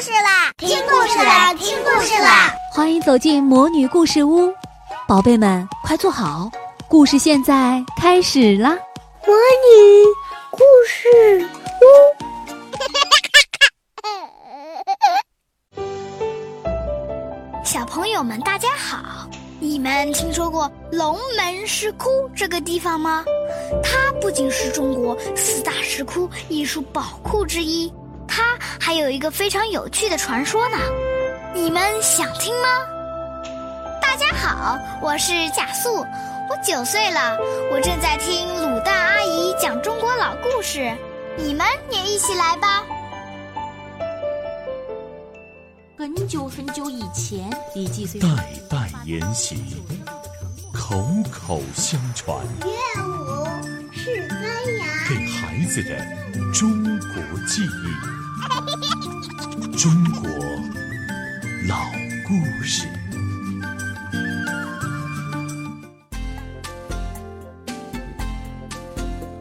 事啦！听故事啦！听故事啦！欢迎走进魔女故事屋，宝贝们快坐好，故事现在开始啦！魔女故事屋，小朋友们大家好，你们听说过龙门石窟这个地方吗？它不仅是中国四大石窟艺术宝库之一。它还有一个非常有趣的传说呢，你们想听吗？大家好，我是贾素，我九岁了，我正在听鲁蛋阿姨讲中国老故事，你们也一起来吧。很久很久以前，代代沿袭，口口相传。乐舞是发芽，给孩子的中国记忆。中国老故事。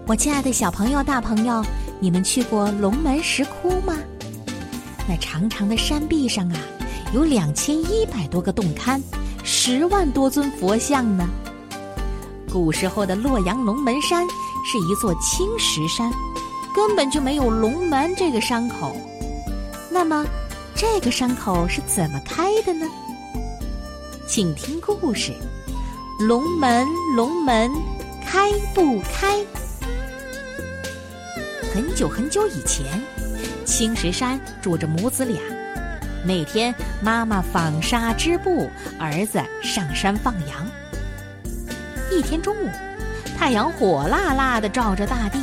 我亲爱的小朋友、大朋友，你们去过龙门石窟吗？那长长的山壁上啊，有两千一百多个洞龛，十万多尊佛像呢。古时候的洛阳龙门山是一座青石山。根本就没有龙门这个伤口，那么这个伤口是怎么开的呢？请听故事：龙门，龙门开不开？很久很久以前，青石山住着母子俩。每天，妈妈纺纱织布，儿子上山放羊。一天中午，太阳火辣辣的照着大地。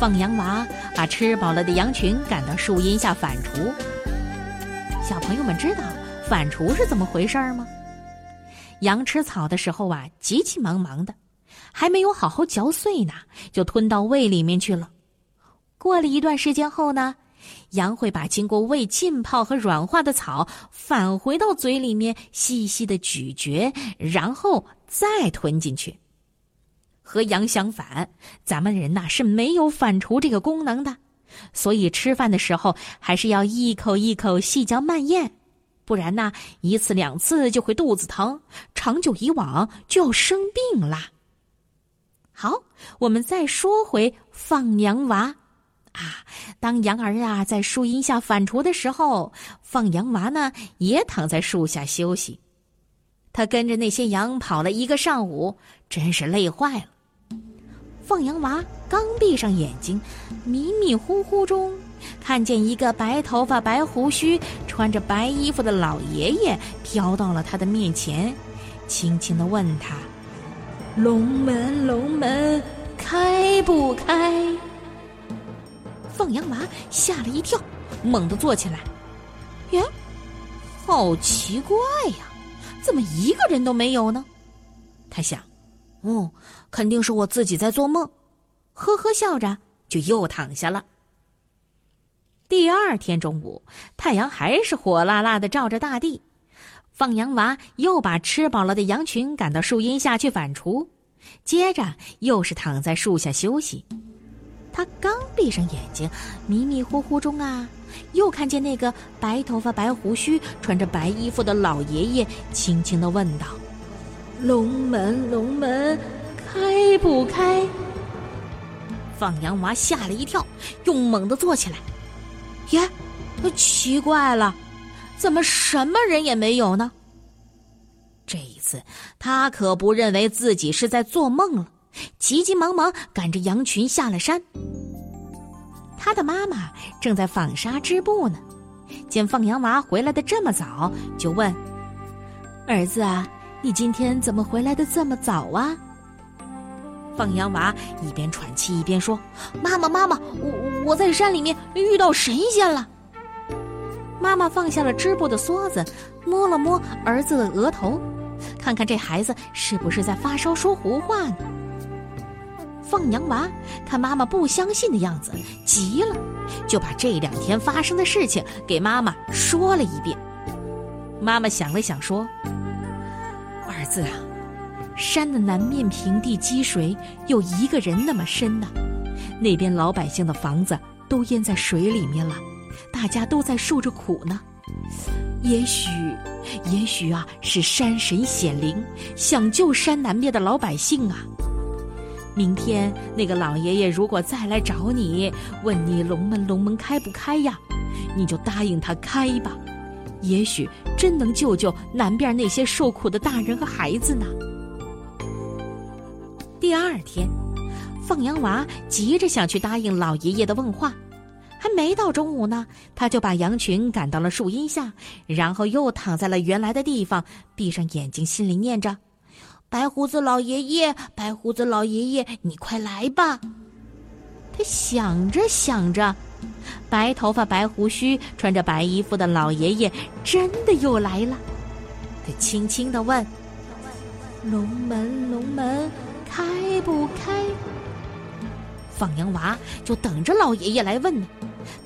放羊娃把吃饱了的羊群赶到树荫下反刍。小朋友们知道反刍是怎么回事吗？羊吃草的时候啊，急急忙忙的，还没有好好嚼碎呢，就吞到胃里面去了。过了一段时间后呢，羊会把经过胃浸泡和软化的草返回到嘴里面，细细的咀嚼，然后再吞进去。和羊相反，咱们人呐是没有反刍这个功能的，所以吃饭的时候还是要一口一口细嚼慢咽，不然呢一次两次就会肚子疼，长久以往就要生病啦。好，我们再说回放羊娃，啊，当羊儿啊在树荫下反刍的时候，放羊娃呢也躺在树下休息，他跟着那些羊跑了一个上午，真是累坏了。放羊娃刚闭上眼睛，迷迷糊糊中，看见一个白头发、白胡须、穿着白衣服的老爷爷飘到了他的面前，轻轻的问他：“龙门，龙门，开不开？”放羊娃吓了一跳，猛地坐起来。呀，好奇怪呀，怎么一个人都没有呢？他想。哦，肯定是我自己在做梦，呵呵笑着就又躺下了。第二天中午，太阳还是火辣辣的照着大地，放羊娃又把吃饱了的羊群赶到树荫下去反刍，接着又是躺在树下休息。他刚闭上眼睛，迷迷糊糊中啊，又看见那个白头发、白胡须、穿着白衣服的老爷爷，轻轻的问道。龙门，龙门，开不开？放羊娃吓了一跳，又猛地坐起来。耶，奇怪了，怎么什么人也没有呢？这一次，他可不认为自己是在做梦了，急急忙忙赶着羊群下了山。他的妈妈正在纺纱织布呢，见放羊娃回来的这么早，就问：“儿子啊。”你今天怎么回来的这么早啊？放羊娃一边喘气一边说：“妈妈，妈妈，我我在山里面遇到神仙了。”妈妈放下了织布的梭子，摸了摸儿子的额头，看看这孩子是不是在发烧说胡话呢？放羊娃看妈妈不相信的样子，急了，就把这两天发生的事情给妈妈说了一遍。妈妈想了想说。儿子啊，山的南面平地积水有一个人那么深呢，那边老百姓的房子都淹在水里面了，大家都在受着苦呢。也许，也许啊，是山神显灵，想救山南边的老百姓啊。明天那个老爷爷如果再来找你，问你龙门龙门开不开呀，你就答应他开吧。也许真能救救南边那些受苦的大人和孩子呢。第二天，放羊娃急着想去答应老爷爷的问话。还没到中午呢，他就把羊群赶到了树荫下，然后又躺在了原来的地方，闭上眼睛，心里念着：“白胡子老爷爷，白胡子老爷爷，你快来吧！”他想着想着，白头发、白胡须、穿着白衣服的老爷爷真的又来了。他轻轻的问：“龙门，龙门，开不开？”放羊娃就等着老爷爷来问呢。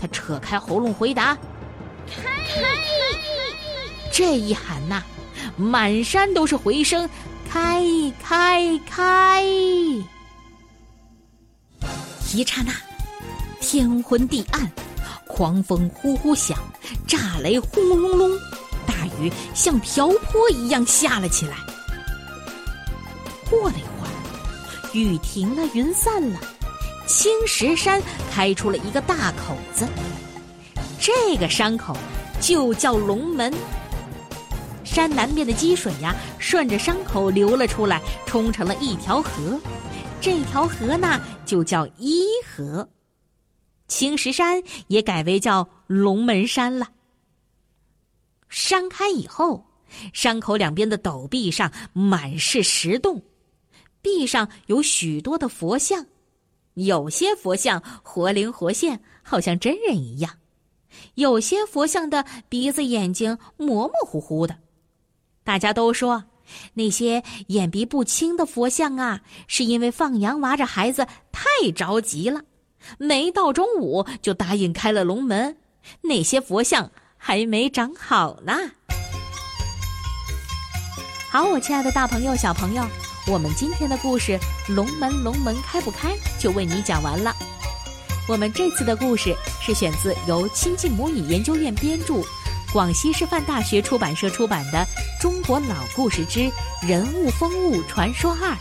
他扯开喉咙回答：“开！”这一喊呐，满山都是回声：“开开开！”一刹那，天昏地暗，狂风呼呼响，炸雷轰隆隆，大雨像瓢泼一样下了起来。过了一会儿，雨停了，云散了。青石山开出了一个大口子，这个山口就叫龙门。山南边的积水呀，顺着山口流了出来，冲成了一条河。这条河呢，就叫伊河。青石山也改为叫龙门山了。山开以后，山口两边的陡壁上满是石洞，壁上有许多的佛像。有些佛像活灵活现，好像真人一样；有些佛像的鼻子、眼睛模模糊糊的。大家都说，那些眼鼻不清的佛像啊，是因为放羊娃这孩子太着急了，没到中午就答应开了龙门。那些佛像还没长好呢。好，我亲爱的大朋友、小朋友。我们今天的故事《龙门龙门开不开》就为你讲完了。我们这次的故事是选自由亲近母语研究院编著，广西师范大学出版社出版的《中国老故事之人物风物传说二》。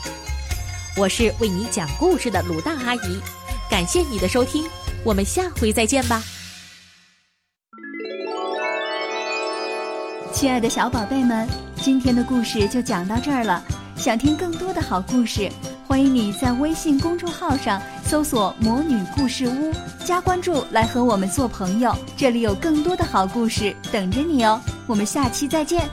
我是为你讲故事的鲁大阿姨，感谢你的收听，我们下回再见吧。亲爱的小宝贝们，今天的故事就讲到这儿了。想听更多的好故事，欢迎你在微信公众号上搜索“魔女故事屋”，加关注来和我们做朋友。这里有更多的好故事等着你哦，我们下期再见。